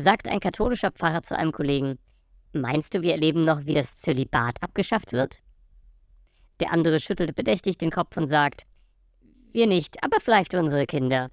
sagt ein katholischer Pfarrer zu einem Kollegen, meinst du, wir erleben noch, wie das Zölibat abgeschafft wird? Der andere schüttelt bedächtig den Kopf und sagt, wir nicht, aber vielleicht unsere Kinder.